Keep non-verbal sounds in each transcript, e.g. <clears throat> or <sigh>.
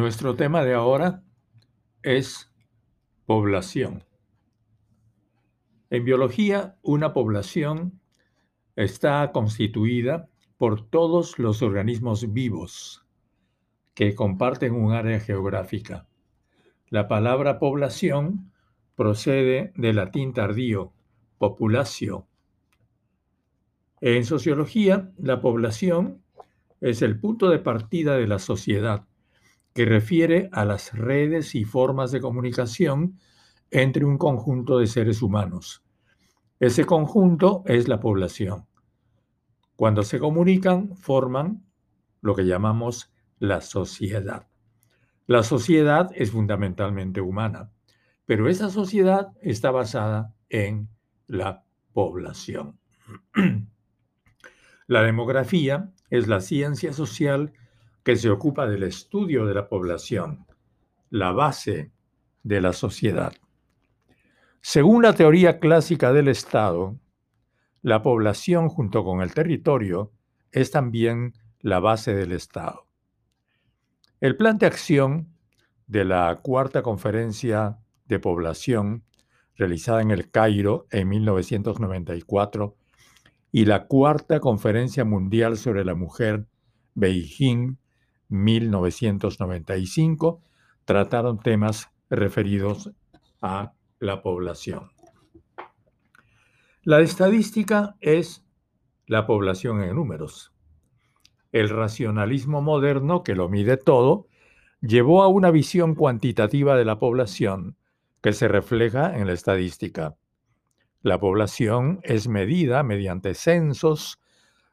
Nuestro tema de ahora es población. En biología, una población está constituida por todos los organismos vivos que comparten un área geográfica. La palabra población procede del latín tardío, populatio. En sociología, la población es el punto de partida de la sociedad, que refiere a las redes y formas de comunicación entre un conjunto de seres humanos. Ese conjunto es la población. Cuando se comunican, forman lo que llamamos la sociedad. La sociedad es fundamentalmente humana, pero esa sociedad está basada en la población. <clears throat> La demografía es la ciencia social que se ocupa del estudio de la población, la base de la sociedad. Según la teoría clásica del Estado, la población junto con el territorio es también la base del Estado. El plan de acción de la Cuarta Conferencia de Población, realizada en el Cairo en 1994, y la Cuarta Conferencia Mundial sobre la Mujer, Beijing, 1995, trataron temas referidos a la población. La estadística es la población en números. El racionalismo moderno, que lo mide todo, llevó a una visión cuantitativa de la población que se refleja en la estadística. La población es medida mediante censos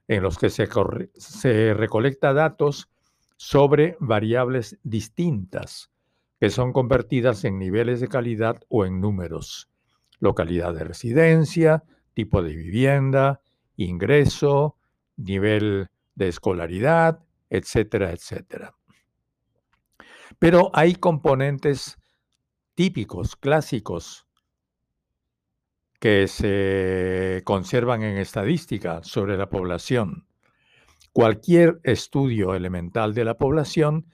en los que se, se recolecta datos sobre variables distintas que son convertidas en niveles de calidad o en números. Localidad de residencia, tipo de vivienda, ingreso, nivel de escolaridad, etcétera, etcétera. Pero hay componentes típicos, clásicos, que se conservan en estadística sobre la población. Cualquier estudio elemental de la población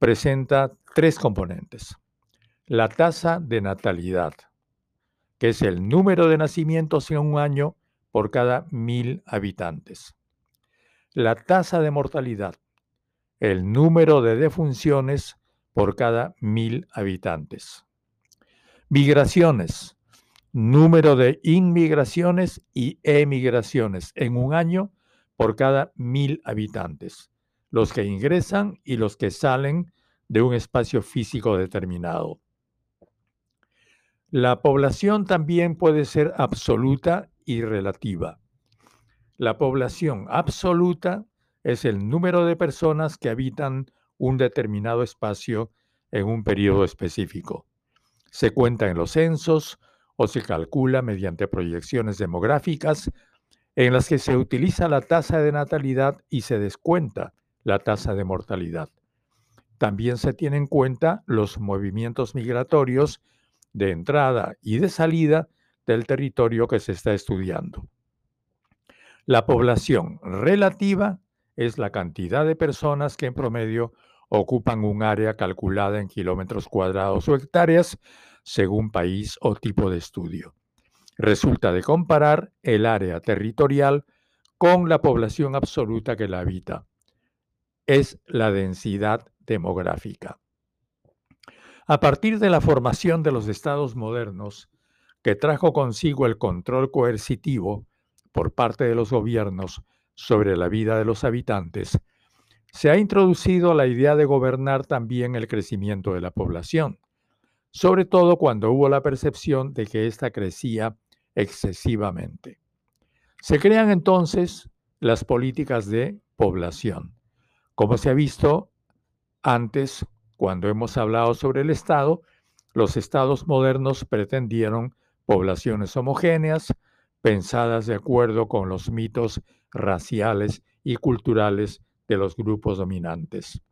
presenta tres componentes. La tasa de natalidad, que es el número de nacimientos en un año por cada mil habitantes. La tasa de mortalidad, el número de defunciones por cada mil habitantes. Migraciones, número de inmigraciones y emigraciones en un año por cada mil habitantes, los que ingresan y los que salen de un espacio físico determinado. La población también puede ser absoluta y relativa. La población absoluta es el número de personas que habitan un determinado espacio en un periodo específico. Se cuenta en los censos o se calcula mediante proyecciones demográficas en las que se utiliza la tasa de natalidad y se descuenta la tasa de mortalidad. También se tienen en cuenta los movimientos migratorios de entrada y de salida del territorio que se está estudiando. La población relativa es la cantidad de personas que en promedio ocupan un área calculada en kilómetros cuadrados o hectáreas según país o tipo de estudio resulta de comparar el área territorial con la población absoluta que la habita. Es la densidad demográfica. A partir de la formación de los estados modernos, que trajo consigo el control coercitivo por parte de los gobiernos sobre la vida de los habitantes, se ha introducido la idea de gobernar también el crecimiento de la población, sobre todo cuando hubo la percepción de que ésta crecía excesivamente. Se crean entonces las políticas de población. Como se ha visto antes, cuando hemos hablado sobre el Estado, los estados modernos pretendieron poblaciones homogéneas, pensadas de acuerdo con los mitos raciales y culturales de los grupos dominantes.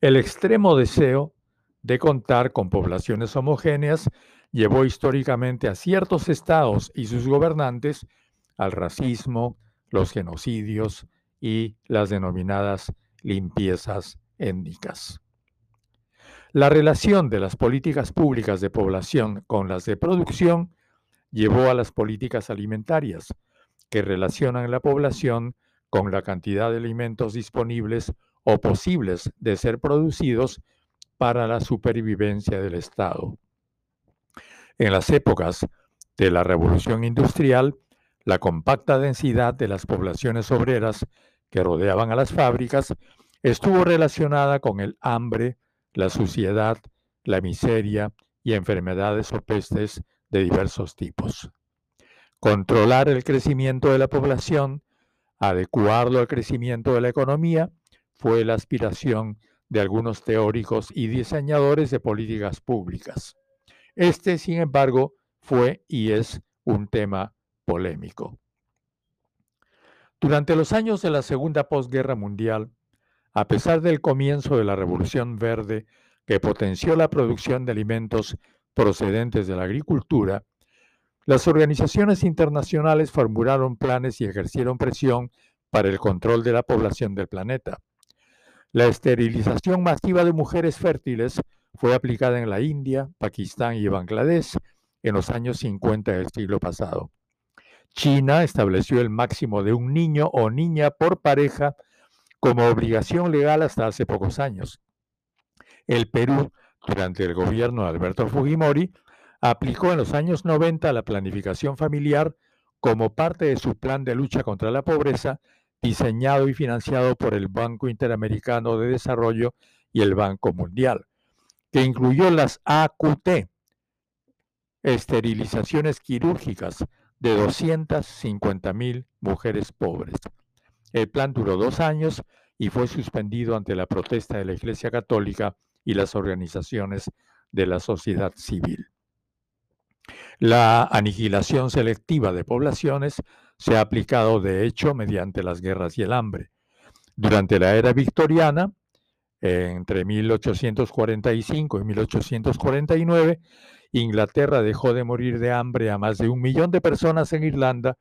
El extremo deseo de contar con poblaciones homogéneas llevó históricamente a ciertos estados y sus gobernantes al racismo, los genocidios y las denominadas limpiezas étnicas. La relación de las políticas públicas de población con las de producción llevó a las políticas alimentarias, que relacionan la población con la cantidad de alimentos disponibles o posibles de ser producidos para la supervivencia del Estado. En las épocas de la revolución industrial, la compacta densidad de las poblaciones obreras que rodeaban a las fábricas estuvo relacionada con el hambre, la suciedad, la miseria y enfermedades o pestes de diversos tipos. Controlar el crecimiento de la población, adecuarlo al crecimiento de la economía, fue la aspiración de algunos teóricos y diseñadores de políticas públicas. Este, sin embargo, fue y es un tema polémico. Durante los años de la Segunda Postguerra Mundial, a pesar del comienzo de la Revolución Verde, que potenció la producción de alimentos procedentes de la agricultura, las organizaciones internacionales formularon planes y ejercieron presión para el control de la población del planeta. La esterilización masiva de mujeres fértiles fue aplicada en la India, Pakistán y Bangladesh en los años 50 del siglo pasado. China estableció el máximo de un niño o niña por pareja como obligación legal hasta hace pocos años. El Perú, durante el gobierno de Alberto Fujimori, aplicó en los años 90 la planificación familiar como parte de su plan de lucha contra la pobreza, diseñado y financiado por el Banco Interamericano de Desarrollo y el Banco Mundial, que incluyó las AQT, esterilizaciones quirúrgicas de 250 mil mujeres pobres. El plan duró dos años y fue suspendido ante la protesta de la Iglesia Católica y las organizaciones de la sociedad civil. La aniquilación selectiva de poblaciones se ha aplicado de hecho mediante las guerras y el hambre. Durante la era victoriana, entre 1845 y 1849, Inglaterra dejó de morir de hambre a más de un millón de personas en Irlanda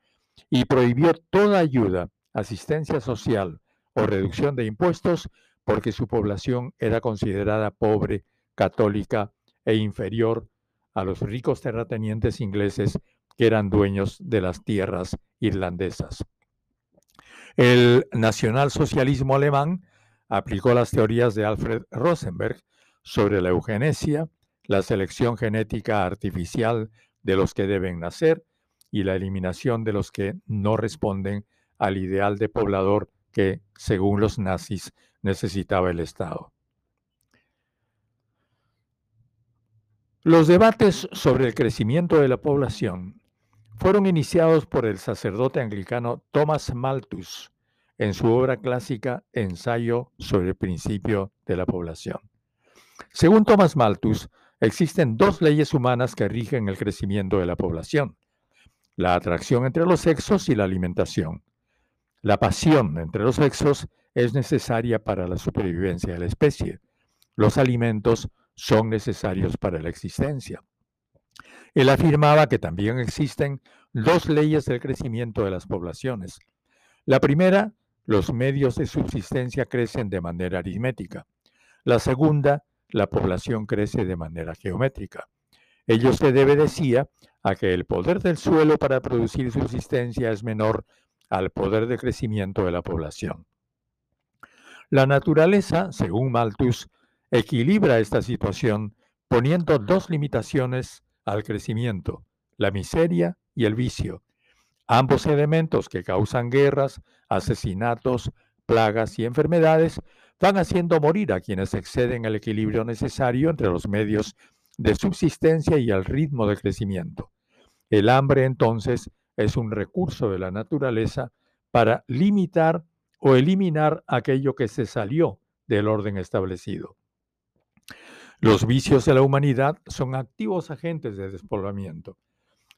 y prohibió toda ayuda asistencia social o reducción de impuestos porque su población era considerada pobre, católica e inferior a los ricos terratenientes ingleses que eran dueños de las tierras irlandesas. El nacionalsocialismo alemán aplicó las teorías de Alfred Rosenberg sobre la eugenesia, la selección genética artificial de los que deben nacer y la eliminación de los que no responden al ideal de poblador que, según los nazis, necesitaba el Estado. Los debates sobre el crecimiento de la población fueron iniciados por el sacerdote anglicano Thomas Malthus en su obra clásica Ensayo sobre el principio de la población. Según Thomas Malthus, existen dos leyes humanas que rigen el crecimiento de la población, la atracción entre los sexos y la alimentación. La pasión entre los sexos es necesaria para la supervivencia de la especie. Los alimentos son necesarios para la existencia. Él afirmaba que también existen dos leyes del crecimiento de las poblaciones. La primera, los medios de subsistencia crecen de manera aritmética. La segunda, la población crece de manera geométrica. Ello se debe, decía, a que el poder del suelo para producir subsistencia es menor al poder de crecimiento de la población. La naturaleza, según Malthus, equilibra esta situación poniendo dos limitaciones al crecimiento, la miseria y el vicio, ambos elementos que causan guerras, asesinatos, plagas y enfermedades, van haciendo morir a quienes exceden el equilibrio necesario entre los medios de subsistencia y el ritmo de crecimiento. El hambre entonces es un recurso de la naturaleza para limitar o eliminar aquello que se salió del orden establecido. Los vicios de la humanidad son activos agentes de despoblamiento.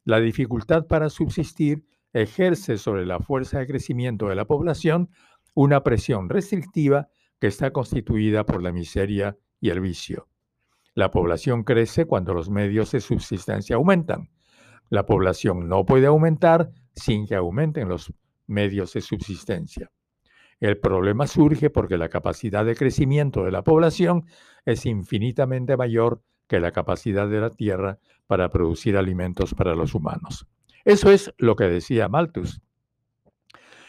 La dificultad para subsistir ejerce sobre la fuerza de crecimiento de la población una presión restrictiva que está constituida por la miseria y el vicio. La población crece cuando los medios de subsistencia aumentan. La población no puede aumentar sin que aumenten los medios de subsistencia. El problema surge porque la capacidad de crecimiento de la población es infinitamente mayor que la capacidad de la Tierra para producir alimentos para los humanos. Eso es lo que decía Malthus.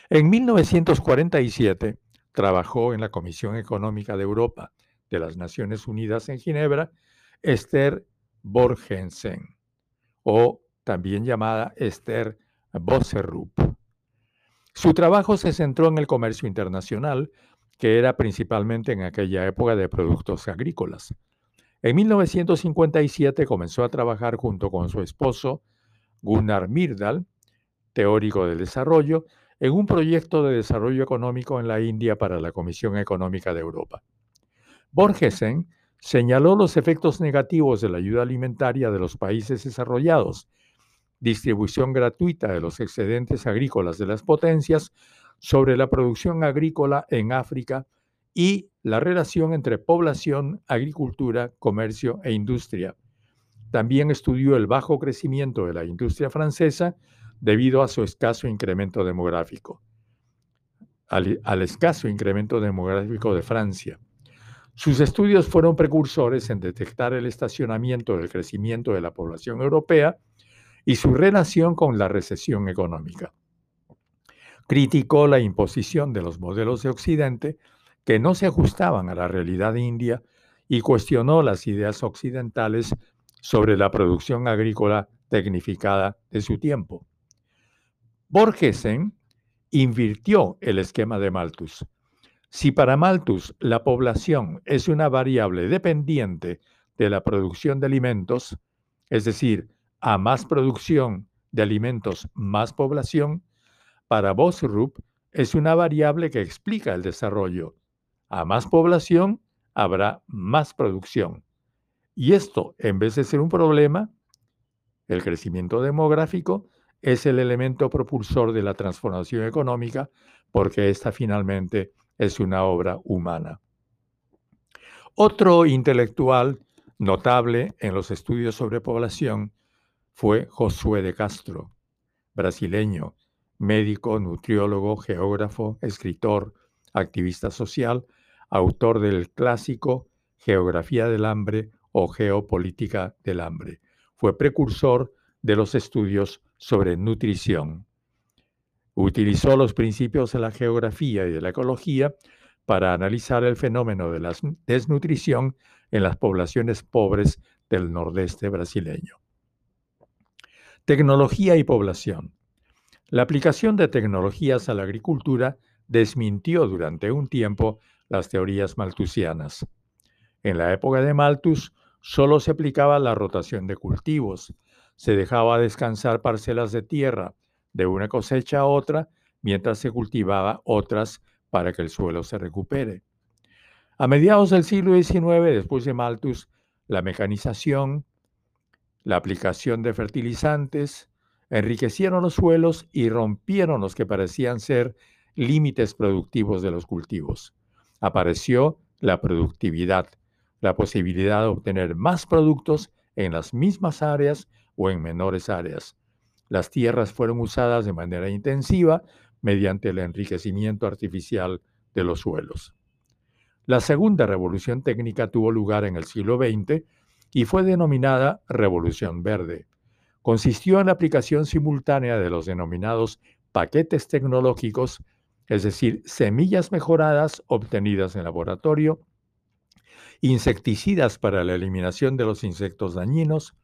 En 1947 trabajó en la Comisión Económica de Europa de las Naciones Unidas en Ginebra Esther Borgensen, o también llamada Esther Bosserup. Su trabajo se centró en el comercio internacional, que era principalmente en aquella época de productos agrícolas. En 1957 comenzó a trabajar junto con su esposo, Gunnar Myrdal, teórico del desarrollo, en un proyecto de desarrollo económico en la India para la Comisión Económica de Europa. Borgesen señaló los efectos negativos de la ayuda alimentaria de los países desarrollados distribución gratuita de los excedentes agrícolas de las potencias sobre la producción agrícola en África y la relación entre población, agricultura, comercio e industria. También estudió el bajo crecimiento de la industria francesa debido a su escaso incremento demográfico, al, al escaso incremento demográfico de Francia. Sus estudios fueron precursores en detectar el estacionamiento del crecimiento de la población europea y su relación con la recesión económica. Criticó la imposición de los modelos de Occidente que no se ajustaban a la realidad india y cuestionó las ideas occidentales sobre la producción agrícola tecnificada de su tiempo. Borgesen invirtió el esquema de Malthus. Si para Malthus la población es una variable dependiente de la producción de alimentos, es decir, a más producción de alimentos, más población, para Bosrup es una variable que explica el desarrollo. A más población habrá más producción. Y esto, en vez de ser un problema, el crecimiento demográfico es el elemento propulsor de la transformación económica porque esta finalmente es una obra humana. Otro intelectual notable en los estudios sobre población fue Josué de Castro, brasileño, médico, nutriólogo, geógrafo, escritor, activista social, autor del clásico Geografía del Hambre o Geopolítica del Hambre. Fue precursor de los estudios sobre nutrición. Utilizó los principios de la geografía y de la ecología para analizar el fenómeno de la desnutrición en las poblaciones pobres del nordeste brasileño. Tecnología y población. La aplicación de tecnologías a la agricultura desmintió durante un tiempo las teorías malthusianas. En la época de Malthus solo se aplicaba la rotación de cultivos, se dejaba descansar parcelas de tierra de una cosecha a otra mientras se cultivaba otras para que el suelo se recupere. A mediados del siglo XIX, después de Malthus, la mecanización, la aplicación de fertilizantes enriquecieron los suelos y rompieron los que parecían ser límites productivos de los cultivos. Apareció la productividad, la posibilidad de obtener más productos en las mismas áreas o en menores áreas. Las tierras fueron usadas de manera intensiva mediante el enriquecimiento artificial de los suelos. La segunda revolución técnica tuvo lugar en el siglo XX y fue denominada Revolución Verde. Consistió en la aplicación simultánea de los denominados paquetes tecnológicos, es decir, semillas mejoradas obtenidas en laboratorio, insecticidas para la eliminación de los insectos dañinos,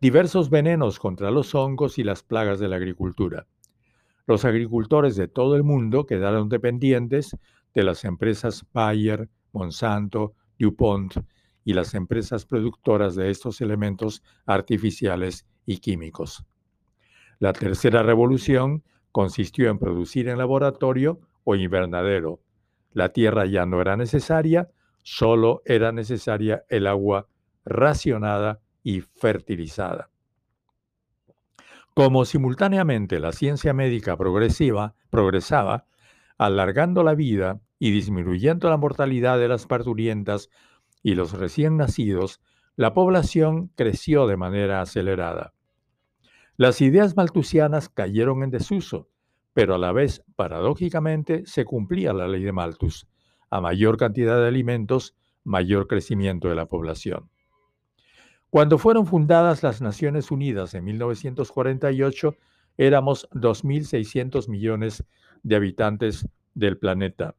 diversos venenos contra los hongos y las plagas de la agricultura. Los agricultores de todo el mundo quedaron dependientes de las empresas Bayer, Monsanto, DuPont y las empresas productoras de estos elementos artificiales y químicos. La tercera revolución consistió en producir en laboratorio o invernadero. La tierra ya no era necesaria, solo era necesaria el agua racionada y fertilizada. Como simultáneamente la ciencia médica progresiva progresaba, alargando la vida y disminuyendo la mortalidad de las parturientas y los recién nacidos, la población creció de manera acelerada. Las ideas maltusianas cayeron en desuso, pero a la vez, paradójicamente, se cumplía la ley de Malthus. A mayor cantidad de alimentos, mayor crecimiento de la población. Cuando fueron fundadas las Naciones Unidas en 1948, éramos 2.600 millones de habitantes del planeta.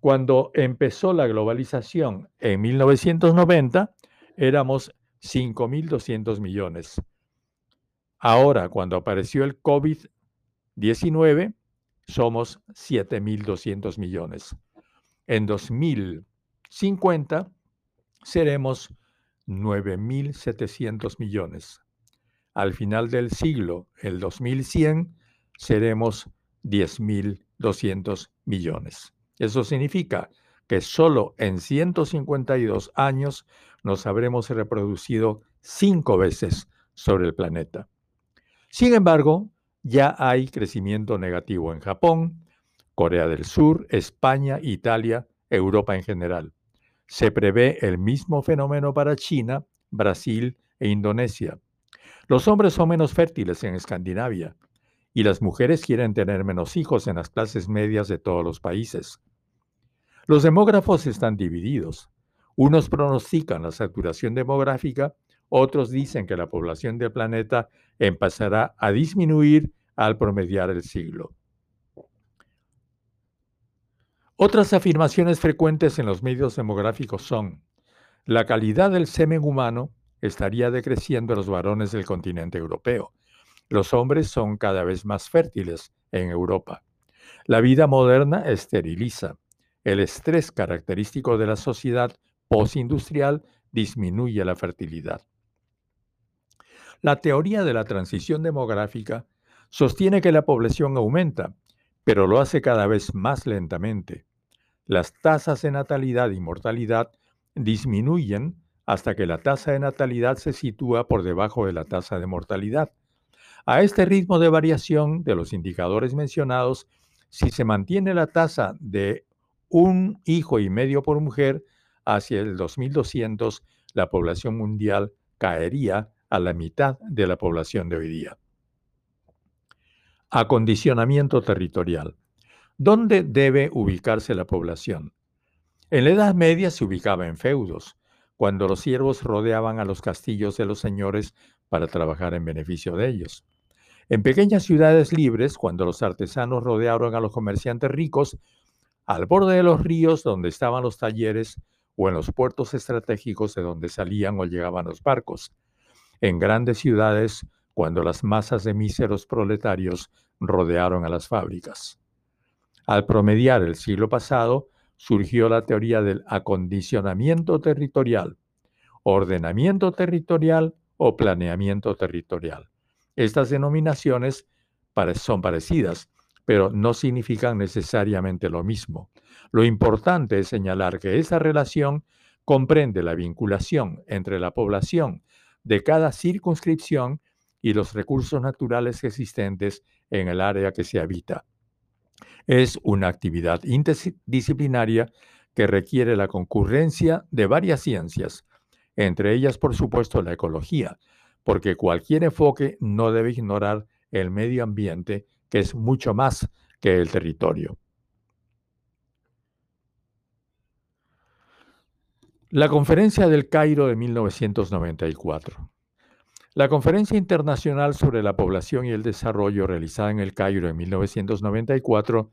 Cuando empezó la globalización en 1990, éramos 5.200 millones. Ahora, cuando apareció el COVID-19, somos 7.200 millones. En 2050 seremos 9.700 millones. Al final del siglo, el 2100, seremos 10.200 millones. Eso significa que solo en 152 años nos habremos reproducido cinco veces sobre el planeta. Sin embargo, ya hay crecimiento negativo en Japón, Corea del Sur, España, Italia, Europa en general. Se prevé el mismo fenómeno para China, Brasil e Indonesia. Los hombres son menos fértiles en Escandinavia y las mujeres quieren tener menos hijos en las clases medias de todos los países. Los demógrafos están divididos. Unos pronostican la saturación demográfica, otros dicen que la población del planeta empezará a disminuir al promediar el siglo. Otras afirmaciones frecuentes en los medios demográficos son, la calidad del semen humano estaría decreciendo en los varones del continente europeo. Los hombres son cada vez más fértiles en Europa. La vida moderna esteriliza. El estrés característico de la sociedad postindustrial disminuye la fertilidad. La teoría de la transición demográfica sostiene que la población aumenta, pero lo hace cada vez más lentamente las tasas de natalidad y mortalidad disminuyen hasta que la tasa de natalidad se sitúa por debajo de la tasa de mortalidad. A este ritmo de variación de los indicadores mencionados, si se mantiene la tasa de un hijo y medio por mujer, hacia el 2200 la población mundial caería a la mitad de la población de hoy día. Acondicionamiento territorial. ¿Dónde debe ubicarse la población? En la Edad Media se ubicaba en feudos, cuando los siervos rodeaban a los castillos de los señores para trabajar en beneficio de ellos. En pequeñas ciudades libres, cuando los artesanos rodearon a los comerciantes ricos, al borde de los ríos donde estaban los talleres o en los puertos estratégicos de donde salían o llegaban los barcos. En grandes ciudades, cuando las masas de míseros proletarios rodearon a las fábricas. Al promediar el siglo pasado, surgió la teoría del acondicionamiento territorial, ordenamiento territorial o planeamiento territorial. Estas denominaciones son parecidas, pero no significan necesariamente lo mismo. Lo importante es señalar que esa relación comprende la vinculación entre la población de cada circunscripción y los recursos naturales existentes en el área que se habita. Es una actividad interdisciplinaria que requiere la concurrencia de varias ciencias, entre ellas, por supuesto, la ecología, porque cualquier enfoque no debe ignorar el medio ambiente, que es mucho más que el territorio. La Conferencia del Cairo de 1994. La Conferencia Internacional sobre la Población y el Desarrollo realizada en el Cairo en 1994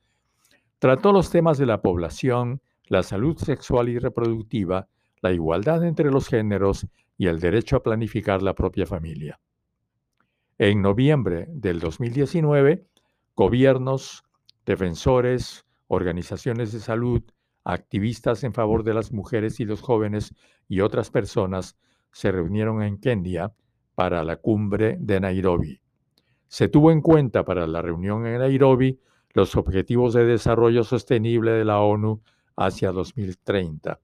trató los temas de la población, la salud sexual y reproductiva, la igualdad entre los géneros y el derecho a planificar la propia familia. En noviembre del 2019, gobiernos, defensores, organizaciones de salud, activistas en favor de las mujeres y los jóvenes y otras personas se reunieron en Kenia para la cumbre de Nairobi. Se tuvo en cuenta para la reunión en Nairobi los Objetivos de Desarrollo Sostenible de la ONU hacia 2030.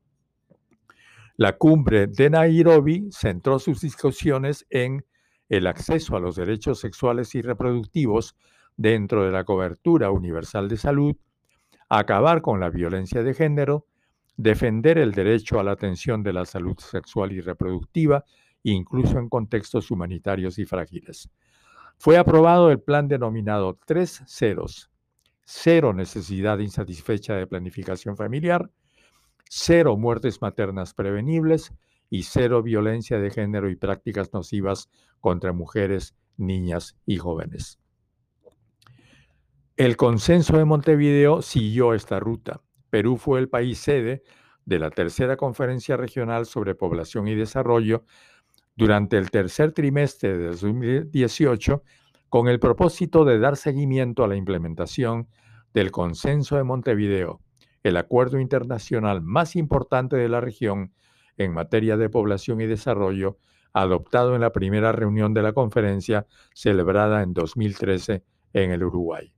La cumbre de Nairobi centró sus discusiones en el acceso a los derechos sexuales y reproductivos dentro de la cobertura universal de salud, acabar con la violencia de género, defender el derecho a la atención de la salud sexual y reproductiva incluso en contextos humanitarios y frágiles. fue aprobado el plan denominado Tres Ceros. Cero necesidad insatisfecha de planificación familiar, cero muertes maternas prevenibles y cero violencia de género y prácticas nocivas contra mujeres, niñas y jóvenes. El consenso de Montevideo siguió esta ruta. Perú fue el país sede de la tercera conferencia regional sobre población y desarrollo durante el tercer trimestre de 2018 con el propósito de dar seguimiento a la implementación del Consenso de Montevideo, el acuerdo internacional más importante de la región en materia de población y desarrollo, adoptado en la primera reunión de la conferencia celebrada en 2013 en el Uruguay.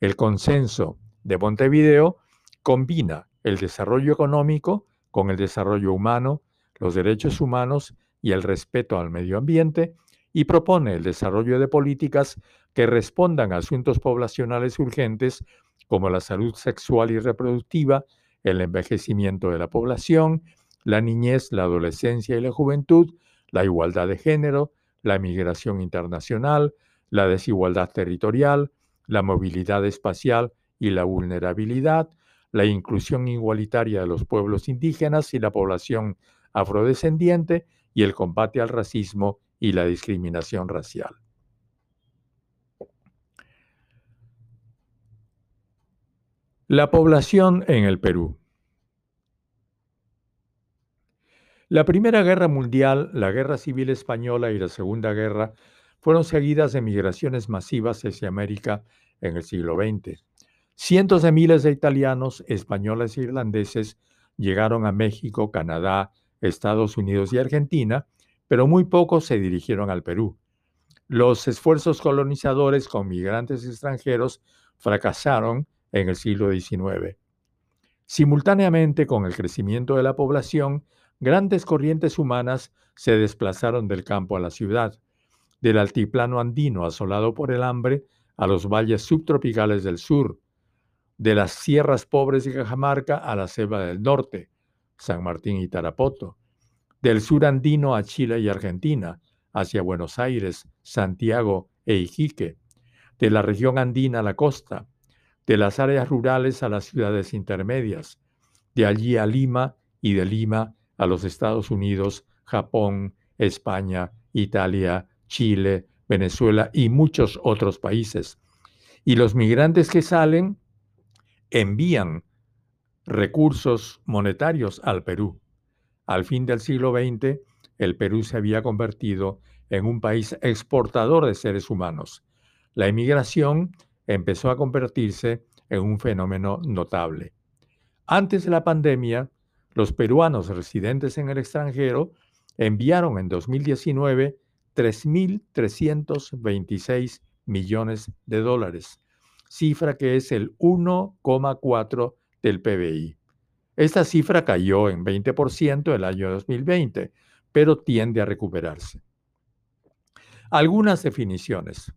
El Consenso de Montevideo combina el desarrollo económico con el desarrollo humano, los derechos humanos y el respeto al medio ambiente y propone el desarrollo de políticas que respondan a asuntos poblacionales urgentes como la salud sexual y reproductiva, el envejecimiento de la población, la niñez, la adolescencia y la juventud, la igualdad de género, la migración internacional, la desigualdad territorial, la movilidad espacial y la vulnerabilidad, la inclusión igualitaria de los pueblos indígenas y la población afrodescendiente y el combate al racismo y la discriminación racial. La población en el Perú. La Primera Guerra Mundial, la Guerra Civil Española y la Segunda Guerra fueron seguidas de migraciones masivas hacia América en el siglo XX. Cientos de miles de italianos, españoles e irlandeses llegaron a México, Canadá, Estados Unidos y Argentina, pero muy pocos se dirigieron al Perú. Los esfuerzos colonizadores con migrantes extranjeros fracasaron en el siglo XIX. Simultáneamente con el crecimiento de la población, grandes corrientes humanas se desplazaron del campo a la ciudad, del altiplano andino asolado por el hambre a los valles subtropicales del sur, de las sierras pobres de Cajamarca a la selva del norte, San Martín y Tarapoto, del sur andino a Chile y Argentina, hacia Buenos Aires, Santiago e Iquique, de la región andina a la costa, de las áreas rurales a las ciudades intermedias, de allí a Lima y de Lima a los Estados Unidos, Japón, España, Italia, Chile, Venezuela y muchos otros países. Y los migrantes que salen envían recursos monetarios al Perú. Al fin del siglo XX, el Perú se había convertido en un país exportador de seres humanos. La inmigración empezó a convertirse en un fenómeno notable. Antes de la pandemia, los peruanos residentes en el extranjero enviaron en 2019 3.326 millones de dólares, cifra que es el 1,4 del PBI. Esta cifra cayó en 20% el año 2020, pero tiende a recuperarse. Algunas definiciones.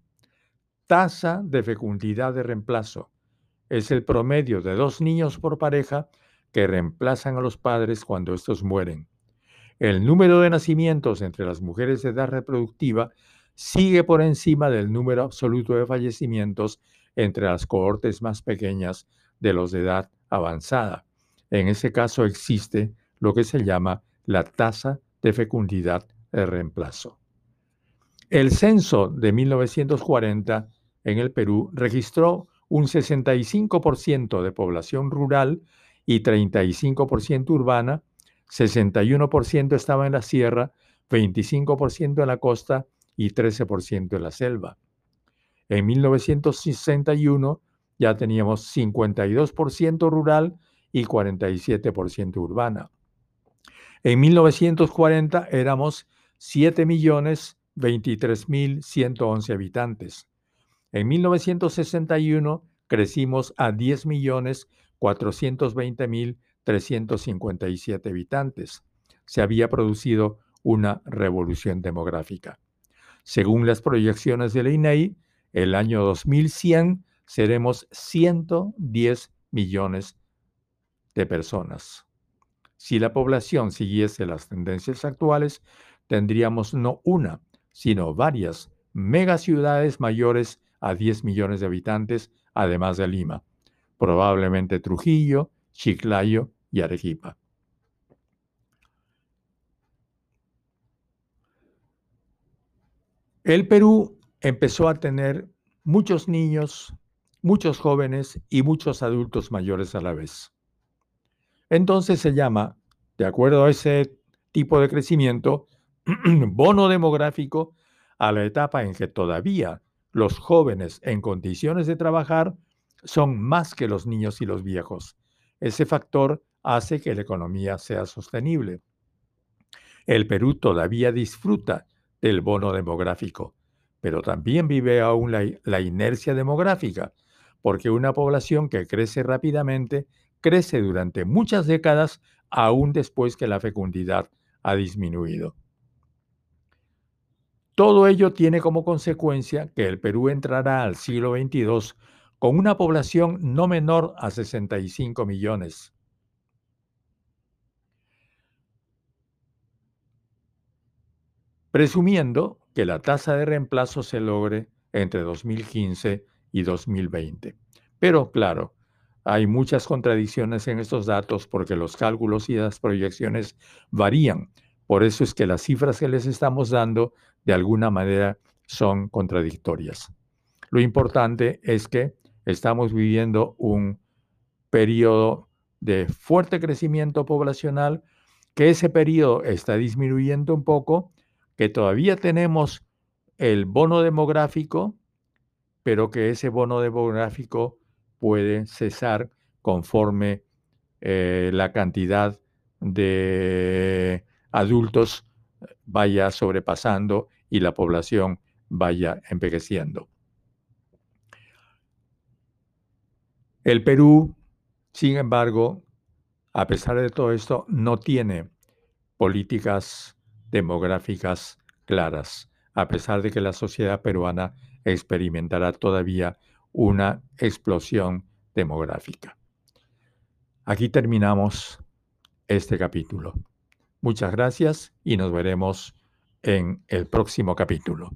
Tasa de fecundidad de reemplazo. Es el promedio de dos niños por pareja que reemplazan a los padres cuando estos mueren. El número de nacimientos entre las mujeres de edad reproductiva sigue por encima del número absoluto de fallecimientos entre las cohortes más pequeñas de los de edad avanzada. En ese caso existe lo que se llama la tasa de fecundidad de reemplazo. El censo de 1940 en el Perú registró un 65% de población rural y 35% urbana, 61% estaba en la sierra, 25% en la costa y 13% en la selva. En 1961 ya teníamos 52% rural y 47% urbana. En 1940 éramos 7.023.111 habitantes. En 1961 crecimos a 10.420.357 habitantes. Se había producido una revolución demográfica. Según las proyecciones de la INEI, el año 2100 seremos 110 millones de personas. Si la población siguiese las tendencias actuales, tendríamos no una, sino varias megaciudades mayores a 10 millones de habitantes, además de Lima, probablemente Trujillo, Chiclayo y Arequipa. El Perú empezó a tener muchos niños, muchos jóvenes y muchos adultos mayores a la vez. Entonces se llama, de acuerdo a ese tipo de crecimiento, <clears throat> bono demográfico a la etapa en que todavía los jóvenes en condiciones de trabajar son más que los niños y los viejos. Ese factor hace que la economía sea sostenible. El Perú todavía disfruta del bono demográfico, pero también vive aún la, inercia demográfica, porque una población que crece rápidamente crece durante muchas décadas aún después que la fecundidad ha disminuido. Todo ello tiene como consecuencia que el Perú entrará al siglo XXII con una población no menor a 65 millones. Presumiendo que la tasa de reemplazo se logre entre 2015 y 2020. Pero claro, hay muchas contradicciones en estos datos porque los cálculos y las proyecciones varían. Por eso es que las cifras que les estamos dando de alguna manera son contradictorias. Lo importante es que estamos viviendo un periodo de fuerte crecimiento poblacional, que ese periodo está disminuyendo un poco, que todavía tenemos el bono demográfico, pero que ese bono demográfico puede cesar conforme eh, la cantidad de adultos vaya sobrepasando y la población vaya envejeciendo. El Perú, sin embargo, a pesar de todo esto, no tiene políticas demográficas claras, a pesar de que la sociedad peruana experimentará todavía una explosión demográfica. Aquí terminamos este capítulo. Muchas gracias y nos veremos en el próximo capítulo.